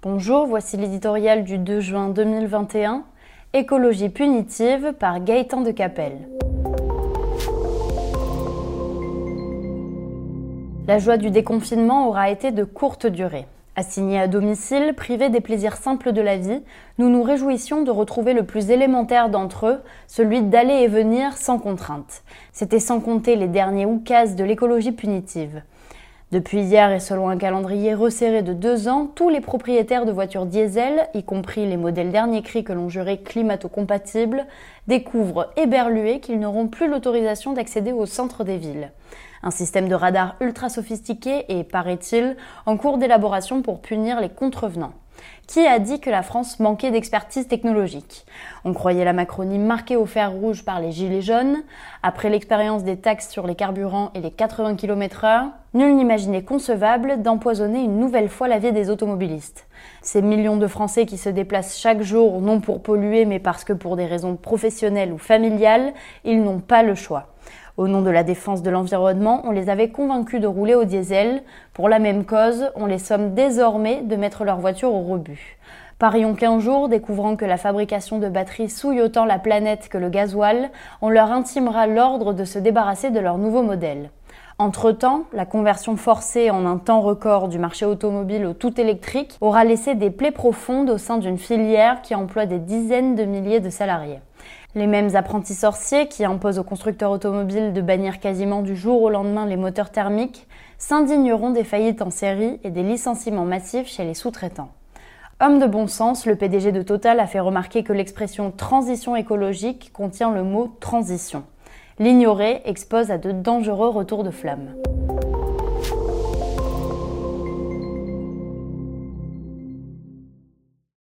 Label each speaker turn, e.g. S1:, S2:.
S1: Bonjour, voici l'éditorial du 2 juin 2021, Écologie punitive par Gaëtan de Capelle. La joie du déconfinement aura été de courte durée. Assignés à domicile, privés des plaisirs simples de la vie, nous nous réjouissions de retrouver le plus élémentaire d'entre eux, celui d'aller et venir sans contrainte. C'était sans compter les derniers oukas de l'écologie punitive. Depuis hier et selon un calendrier resserré de deux ans, tous les propriétaires de voitures diesel, y compris les modèles dernier cri que l'on jurait climato-compatibles, découvrent éberlués qu'ils n'auront plus l'autorisation d'accéder au centre des villes. Un système de radar ultra sophistiqué et, paraît-il, en cours d'élaboration pour punir les contrevenants. Qui a dit que la France manquait d'expertise technologique? On croyait la Macronie marquée au fer rouge par les gilets jaunes. Après l'expérience des taxes sur les carburants et les 80 km heure, nul n'imaginait concevable d'empoisonner une nouvelle fois la vie des automobilistes. Ces millions de Français qui se déplacent chaque jour, non pour polluer, mais parce que pour des raisons professionnelles ou familiales, ils n'ont pas le choix. Au nom de la défense de l'environnement, on les avait convaincus de rouler au diesel. Pour la même cause, on les somme désormais de mettre leur voiture au rebut. Parions qu'un jour, découvrant que la fabrication de batteries souille autant la planète que le gasoil, on leur intimera l'ordre de se débarrasser de leur nouveau modèle. Entre-temps, la conversion forcée en un temps record du marché automobile au tout électrique aura laissé des plaies profondes au sein d'une filière qui emploie des dizaines de milliers de salariés. Les mêmes apprentis sorciers qui imposent aux constructeurs automobiles de bannir quasiment du jour au lendemain les moteurs thermiques s'indigneront des faillites en série et des licenciements massifs chez les sous-traitants. Homme de bon sens, le PDG de Total a fait remarquer que l'expression transition écologique contient le mot transition. L'ignorer expose à de dangereux retours de flamme.